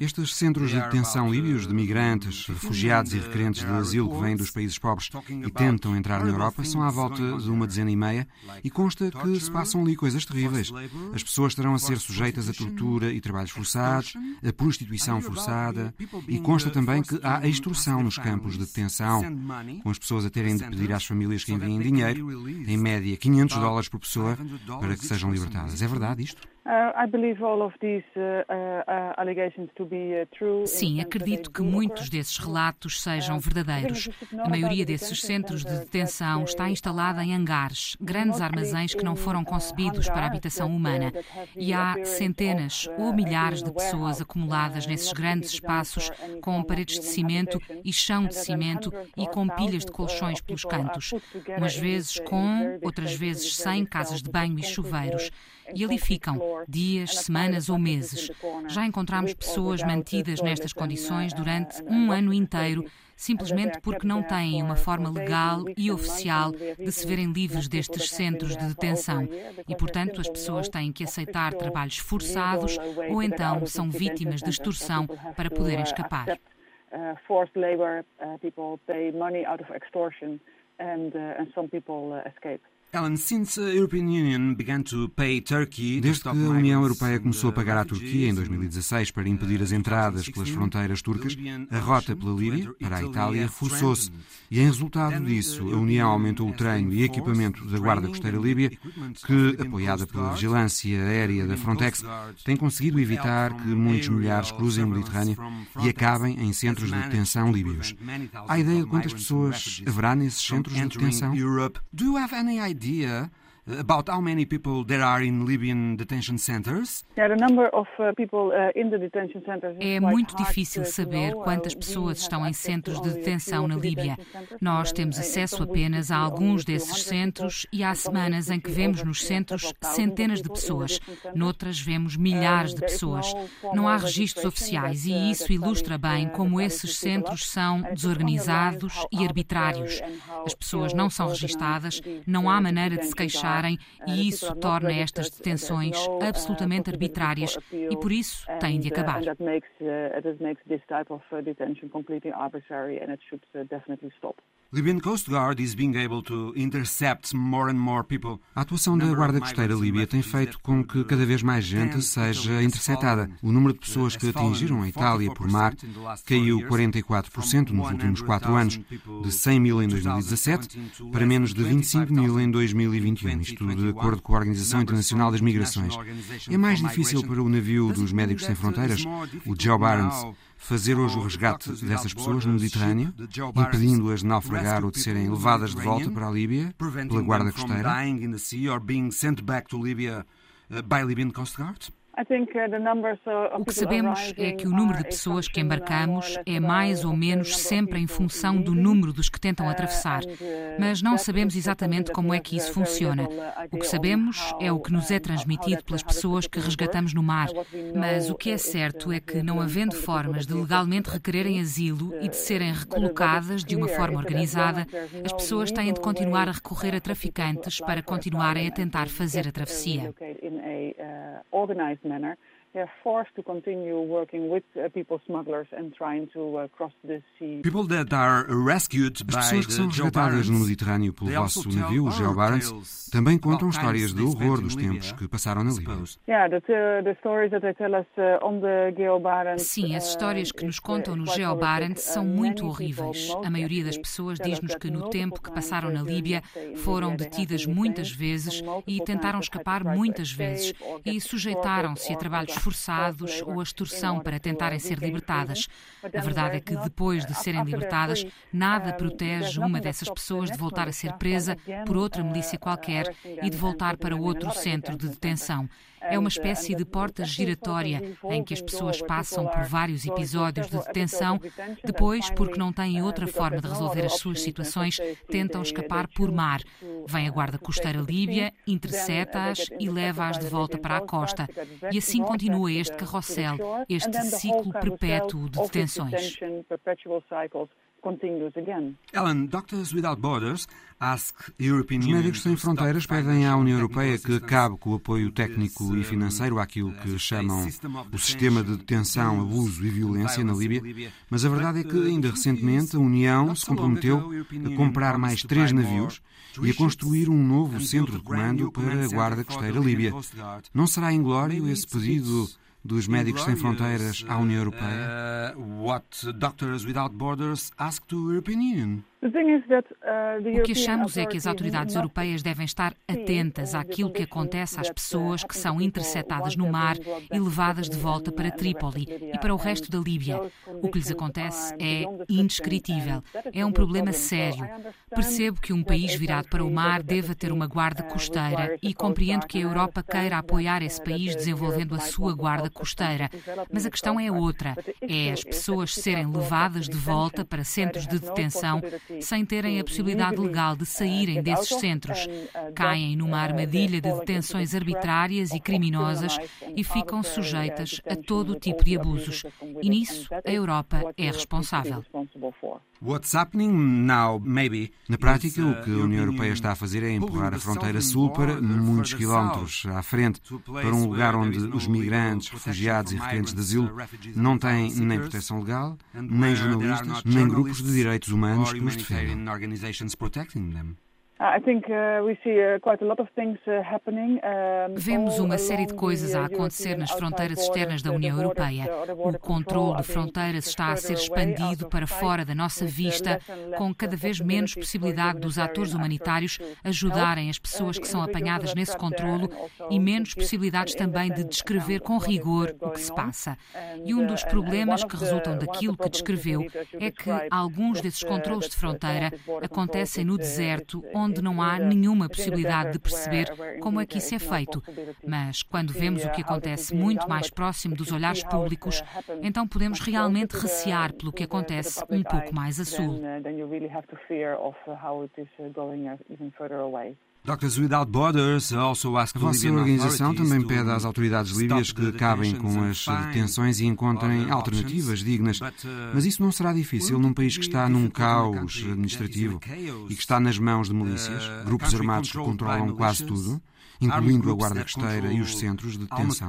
Estes centros de detenção líbios de migrantes, refugiados e requerentes de asilo que vêm dos países pobres e tentam entrar na Europa, são à volta de uma dezena e meia e consta que se passam ali coisas terríveis as pessoas terão a ser sujeitas a tortura e trabalhos forçados, a prostituição forçada e consta também que há extorsão nos campos de detenção, com as pessoas a terem de pedir às famílias que enviem dinheiro, em média 500 dólares por pessoa, para que sejam libertadas. É verdade isto? Sim, acredito que muitos desses relatos sejam verdadeiros. A maioria desses centros de detenção está instalada em hangares, grandes armazéns que não foram concebidos para a habitação humana. E há centenas ou milhares de pessoas acumuladas nesses grandes espaços com paredes de cimento e chão de cimento e com pilhas de colchões pelos cantos. Umas vezes com, outras vezes sem casas de banho e chuveiros. E ali ficam, dias, semanas ou meses. Já encontramos pessoas mantidas nestas condições durante um ano inteiro, simplesmente porque não têm uma forma legal e oficial de se verem livres destes centros de detenção. E, portanto, as pessoas têm que aceitar trabalhos forçados ou então são vítimas de extorsão para poderem escapar. Forced labor, people pay money out of extortion and, and some people escape. Desde que a União Europeia começou a pagar à Turquia em 2016 para impedir as entradas pelas fronteiras turcas, a rota pela Líbia para a Itália reforçou-se. E em resultado disso, a União aumentou o treino e equipamento da Guarda Costeira Líbia, que, apoiada pela vigilância aérea da Frontex, tem conseguido evitar que muitos milhares cruzem o Mediterrâneo e acabem em centros de detenção líbios. Há ideia de quantas pessoas haverá nesses centros de detenção? Do you have any idea idea about how many people there are in Libyan detention centers? Uh, uh, é muito difícil saber quantas pessoas estão em centros de detenção na Líbia. Nós temos acesso apenas a alguns desses centros e há semanas em que vemos nos centros centenas de pessoas, noutras vemos milhares de pessoas. Não há registros oficiais e isso ilustra bem como esses centros são desorganizados e arbitrários. As pessoas não são registadas, não há maneira de se queixarem e isso torna estas detenções absolutamente arbitrárias e por isso têm de acabar. Libyan Coast Guard is being able to intercept more and more people. A atuação da Guarda Costeira Líbia tem feito com que cada vez mais gente seja interceptada. O número de pessoas que atingiram a Itália por mar caiu 44% nos últimos quatro anos, de 100 mil em 2017 para menos de 25 mil em 2021, isto de acordo com a Organização Internacional das Migrações. É mais difícil para o navio dos Médicos Sem Fronteiras, o Joe Barnes, fazer hoje o resgate dessas pessoas no Mediterrâneo, impedindo-as de naufragar ou de serem levadas de volta para a Líbia pela Guarda Costeira? Uh, o que sabemos é que o número de pessoas que embarcamos é mais ou menos sempre em função do número dos que tentam atravessar, uh, mas não sabemos exatamente como é que isso funciona. O que sabemos é o que nos é transmitido pelas pessoas que resgatamos no mar, mas o que é certo é que, não havendo formas de legalmente requererem asilo e de serem recolocadas de uma forma organizada, as pessoas têm de continuar a recorrer a traficantes para continuarem a tentar fazer a travessia Uh, organized manner. They are forced to continue working with uh, people smugglers and trying to uh, cross the sea. People that are rescued As pessoas que são resgatadas no Mediterrâneo pelo vosso navio, o Geo Barents, também contam histórias de horror dos tempos que passaram na Líbia. Uh, Sim, as histórias que nos contam no Geo Barents são muito horríveis. A maioria das pessoas diz-nos que no tempo que passaram na Líbia foram detidas muitas vezes e tentaram escapar muitas vezes e sujeitaram-se a trabalhos forçados ou a extorsão para tentarem ser libertadas. A verdade é que depois de serem libertadas, nada protege uma dessas pessoas de voltar a ser presa por outra milícia qualquer e de voltar para outro centro de detenção. É uma espécie de porta giratória em que as pessoas passam por vários episódios de detenção, depois, porque não têm outra forma de resolver as suas situações, tentam escapar por mar. Vem a guarda costeira líbia, intercepta-as e leva-as de volta para a costa. E assim continua este carrossel, este ciclo perpétuo de detenções. Ellen, Doctors Without Borders ask European Os Médicos Sem Fronteiras pedem à União Europeia que acabe com o apoio técnico e financeiro àquilo que chamam o sistema de detenção, abuso e violência na Líbia, mas a verdade é que ainda recentemente a União se comprometeu a comprar mais três navios e a construir um novo centro de comando para a Guarda Costeira Líbia. Não será inglório esse pedido dos Médicos Sem Fronteiras à União Europeia? Uh, what Doctors Without Borders ask to European Union. Uh, o que achamos é que as autoridades europeias devem estar atentas àquilo que acontece às pessoas que são interceptadas no mar e levadas de volta para Trípoli e para o resto da Líbia. O que lhes acontece é indescritível. É um problema sério. Percebo que um país virado para o mar deva ter uma guarda costeira e compreendo que a Europa queira apoiar esse país desenvolvendo a sua guarda costeira. Mas a questão é outra: é as pessoas serem levadas de volta para centros de detenção sem terem a possibilidade legal de saírem desses centros. Caem numa armadilha de detenções arbitrárias e criminosas e ficam sujeitas a todo tipo de abusos. E nisso a Europa é responsável. What's happening now, maybe. Na prática, o que a União Europeia está a fazer é empurrar a fronteira sul para muitos quilómetros à frente, para um lugar onde os migrantes, refugiados e requerentes de asilo não têm nem proteção legal, nem jornalistas, nem grupos de direitos humanos que os defendem. Vemos uma série de coisas a acontecer nas fronteiras externas da União Europeia. O controle de fronteiras está a ser expandido para fora da nossa vista, com cada vez menos possibilidade dos atores humanitários ajudarem as pessoas que são apanhadas nesse controlo e menos possibilidades também de descrever com rigor o que se passa. E um dos problemas que resultam daquilo que descreveu é que alguns desses controles de fronteira acontecem no deserto, onde onde não há nenhuma possibilidade de perceber como é que isso é feito. Mas quando vemos o que acontece muito mais próximo dos olhares públicos, então podemos realmente recear pelo que acontece um pouco mais a sul. Doctors Without Borders also vossa organização também pede às autoridades líbias que acabem com as detenções e encontrem alternativas dignas. Uh, Mas isso não será difícil num país que está num caos administrativo e que está nas mãos de milícias, grupos armados que controlam quase tudo, incluindo a Guarda Costeira e os centros de detenção.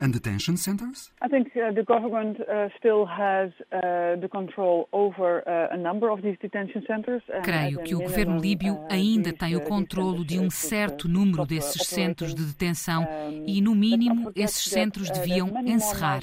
And detention centers? I think uh, the government uh, still has uh, the control over uh, a number of these detention centers. Creio que o governo líbio uh, ainda tem o uh, controlo de um certo número desses centros de detenção e, no mínimo, esses centros deviam encerrar.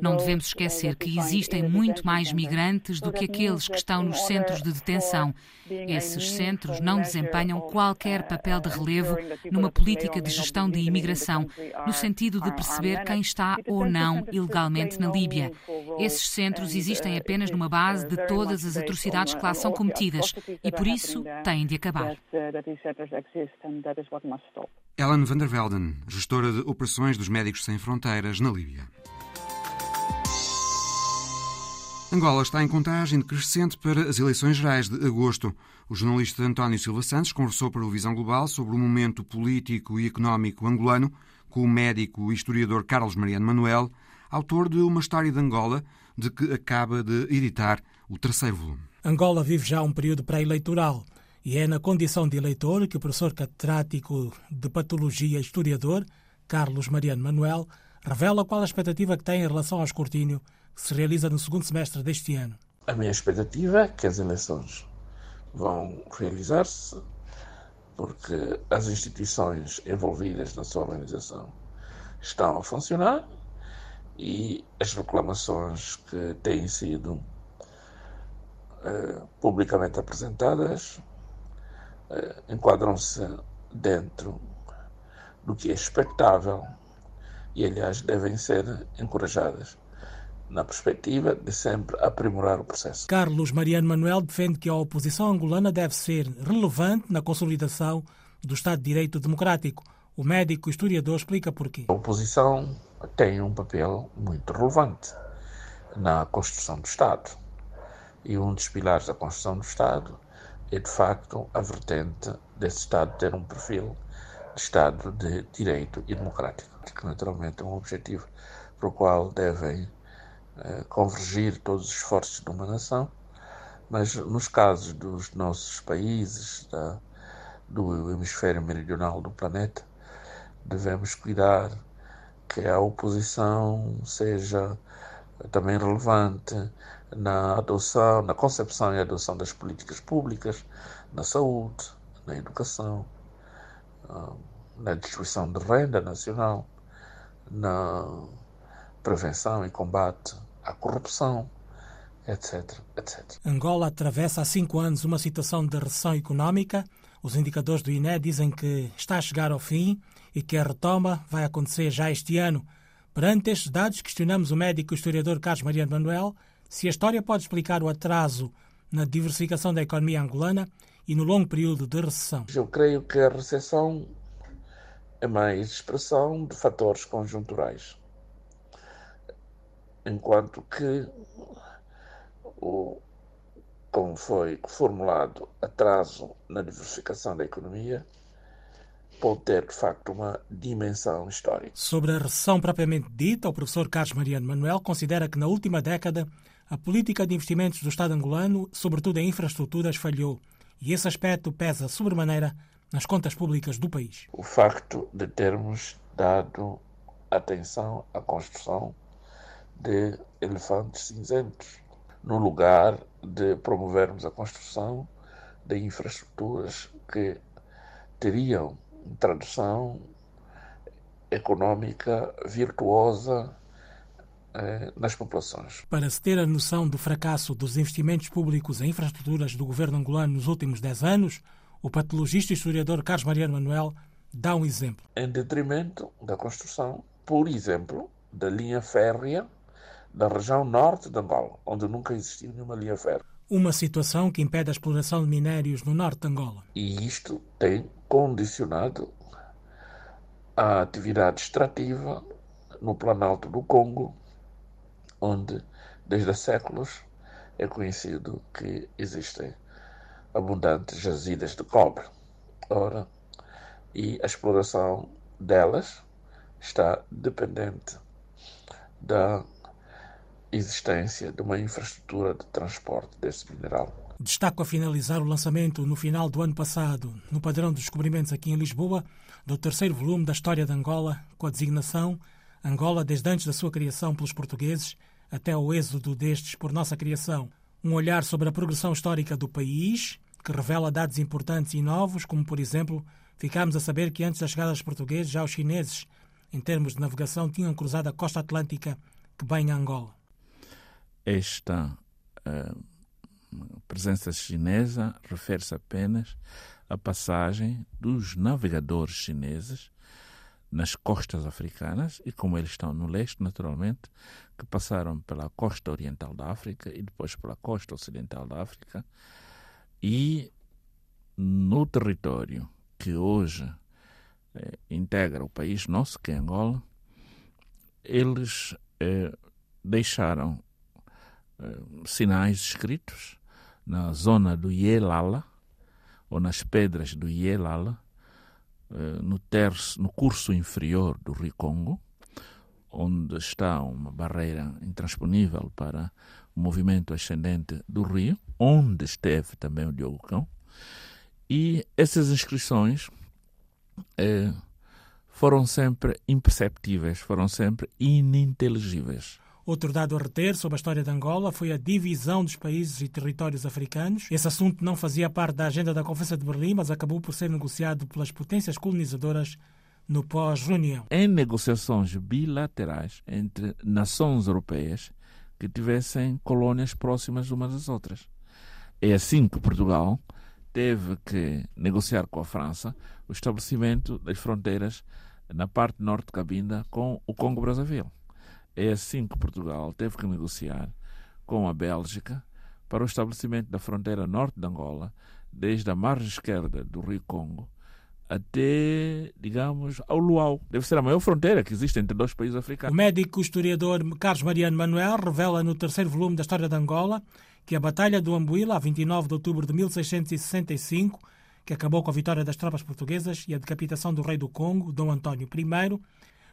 Não devemos esquecer que existem muito mais migrantes do que aqueles que estão nos centros de detenção. Esses centros não desempenham qualquer papel de relevo numa política de gestão de imigração, no sentido de perceber quem está ou não ilegalmente na Líbia. Esses centros existem apenas numa base de todas as atrocidades que lá são cometidas e, por isso, têm de acabar. Ellen van der Velden, gestora de operações dos Médicos Sem Fronteiras na Líbia. Angola está em contagem decrescente para as eleições gerais de agosto. O jornalista António Silva Santos conversou para o Visão Global sobre o momento político e económico angolano com o médico e historiador Carlos Mariano Manuel, autor de Uma História de Angola, de que acaba de editar o terceiro volume. Angola vive já um período pré-eleitoral e é na condição de eleitor que o professor catedrático de Patologia e historiador, Carlos Mariano Manuel, revela qual a expectativa que tem em relação ao escrutínio que se realiza no segundo semestre deste ano. A minha expectativa é que as eleições vão realizar-se porque as instituições envolvidas na sua organização estão a funcionar e as reclamações que têm sido uh, publicamente apresentadas uh, enquadram-se dentro do que é expectável e, aliás, devem ser encorajadas na perspectiva de sempre aprimorar o processo. Carlos Mariano Manuel defende que a oposição angolana deve ser relevante na consolidação do Estado de Direito Democrático. O médico historiador explica porquê. A oposição tem um papel muito relevante na construção do Estado. E um dos pilares da construção do Estado é, de facto, a vertente desse Estado ter um perfil de Estado de direito e democrático, que naturalmente é um objetivo para o qual devem convergir todos os esforços de uma nação, mas nos casos dos nossos países, da, do hemisfério meridional do planeta, devemos cuidar que a oposição seja também relevante na adoção, na concepção e adoção das políticas públicas, na saúde, na educação, ah, na distribuição de renda nacional, na prevenção e combate à corrupção, etc, etc. Angola atravessa há cinco anos uma situação de recessão económica. Os indicadores do INE dizem que está a chegar ao fim e que a retoma vai acontecer já este ano. Perante estes dados, questionamos o médico e historiador Carlos Mariano Manuel se a história pode explicar o atraso na diversificação da economia angolana e no longo período de recessão. Eu creio que a recessão é mais expressão de fatores conjunturais enquanto que o, como foi formulado atraso na diversificação da economia, pode ter de facto uma dimensão histórica. Sobre a recessão propriamente dita, o professor Carlos Mariano Manuel considera que na última década a política de investimentos do Estado angolano, sobretudo em infraestruturas, falhou e esse aspecto pesa sobremaneira nas contas públicas do país. O facto de termos dado atenção à construção de elefantes cinzentos, no lugar de promovermos a construção de infraestruturas que teriam tradução económica virtuosa eh, nas populações. Para se ter a noção do fracasso dos investimentos públicos em infraestruturas do governo angolano nos últimos 10 anos, o patologista e historiador Carlos Mariano Manuel dá um exemplo. Em detrimento da construção, por exemplo, da linha férrea da região norte de Angola, onde nunca existiu nenhuma linha férrea. Uma situação que impede a exploração de minérios no norte de Angola. E isto tem condicionado a atividade extrativa no Planalto do Congo, onde desde há séculos é conhecido que existem abundantes jazidas de cobre. Ora, e a exploração delas está dependente da existência de uma infraestrutura de transporte desse mineral. Destaco a finalizar o lançamento no final do ano passado, no padrão dos descobrimentos aqui em Lisboa, do terceiro volume da História de Angola, com a designação Angola desde antes da sua criação pelos portugueses até o êxodo destes por nossa criação. Um olhar sobre a progressão histórica do país, que revela dados importantes e novos, como, por exemplo, ficámos a saber que antes da chegada dos portugueses, já os chineses, em termos de navegação, tinham cruzado a costa atlântica que banha Angola. Esta uh, presença chinesa refere-se apenas à passagem dos navegadores chineses nas costas africanas e como eles estão no leste, naturalmente, que passaram pela costa oriental da África e depois pela costa ocidental da África e no território que hoje eh, integra o país nosso, que é Angola, eles eh, deixaram sinais escritos na zona do Yelala, ou nas pedras do Yelala, eh, no, terço, no curso inferior do Rio Congo, onde está uma barreira intransponível para o movimento ascendente do rio, onde esteve também o Diogo Cão. E essas inscrições eh, foram sempre imperceptíveis, foram sempre ininteligíveis. Outro dado a reter sobre a história de Angola foi a divisão dos países e territórios africanos. Esse assunto não fazia parte da agenda da Conferência de Berlim, mas acabou por ser negociado pelas potências colonizadoras no pós-reunião. Em negociações bilaterais entre nações europeias que tivessem colônias próximas umas das outras. É assim que Portugal teve que negociar com a França o estabelecimento das fronteiras na parte norte de Cabinda com o Congo-Brazzaville. É assim que Portugal teve que negociar com a Bélgica para o estabelecimento da fronteira norte de Angola, desde a margem esquerda do Rio Congo até, digamos, ao Luau. Deve ser a maior fronteira que existe entre dois países africanos. O médico historiador Carlos Mariano Manuel revela no terceiro volume da História de Angola que a Batalha do Ambuila, a 29 de outubro de 1665, que acabou com a vitória das tropas portuguesas e a decapitação do rei do Congo, Dom António I,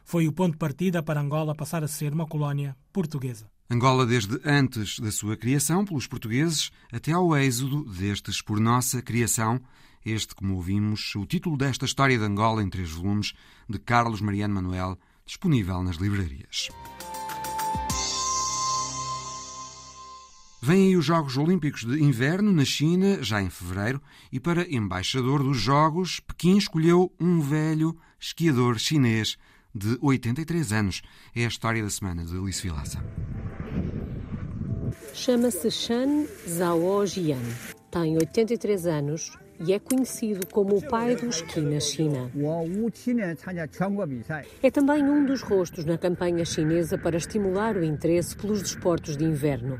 foi o ponto de partida para Angola passar a ser uma colónia portuguesa. Angola desde antes da sua criação pelos portugueses até ao êxodo destes por nossa criação. Este, como ouvimos, o título desta história de Angola em três volumes de Carlos Mariano Manuel, disponível nas livrarias. Vêm aí os Jogos Olímpicos de Inverno na China, já em fevereiro, e para embaixador dos Jogos, Pequim escolheu um velho esquiador chinês de 83 anos. É a história da semana de Alice Vilaça. Chama-se Shan Zhao Jian. Tem 83 anos e é conhecido como o pai do esqui na China. É também um dos rostos na campanha chinesa para estimular o interesse pelos desportos de inverno.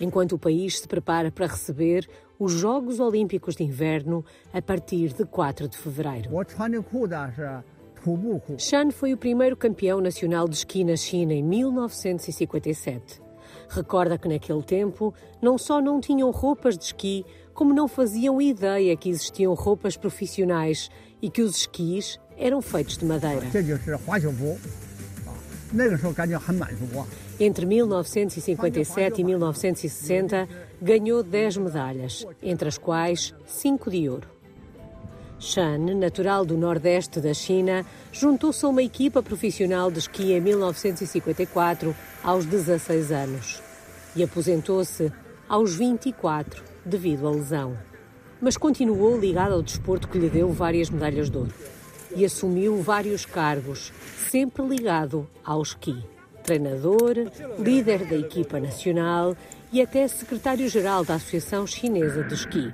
Enquanto o país se prepara para receber os Jogos Olímpicos de Inverno a partir de 4 de fevereiro. Shan foi o primeiro campeão nacional de esqui na China em 1957. Recorda que naquele tempo não só não tinham roupas de esqui, como não faziam ideia que existiam roupas profissionais e que os esquis eram feitos de madeira. Entre 1957 e 1960, ganhou 10 medalhas, entre as quais 5 de ouro. Shan, natural do nordeste da China, juntou-se a uma equipa profissional de esqui em 1954, aos 16 anos, e aposentou-se aos 24 devido à lesão. Mas continuou ligado ao desporto que lhe deu várias medalhas de ouro e assumiu vários cargos, sempre ligado ao esqui. Treinador, líder da equipa nacional e até secretário-geral da Associação Chinesa de Esqui.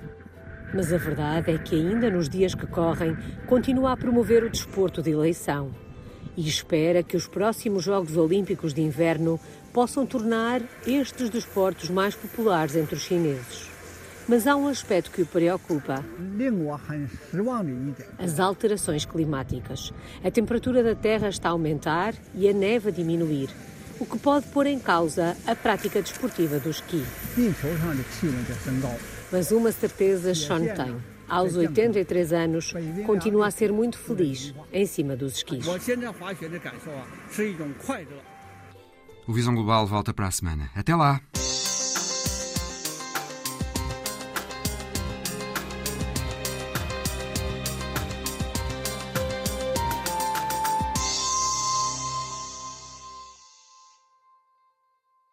Mas a verdade é que, ainda nos dias que correm, continua a promover o desporto de eleição. e espera que os próximos Jogos Olímpicos de Inverno possam tornar estes desportos mais populares entre os chineses. Mas há um aspecto que o preocupa: as alterações climáticas. A temperatura da Terra está a aumentar e a neve a diminuir, o que pode pôr em causa a prática desportiva do esqui. Mas uma certeza Sean tem. Aos 83 anos, continua a ser muito feliz em cima dos esquis. O Visão Global volta para a semana. Até lá!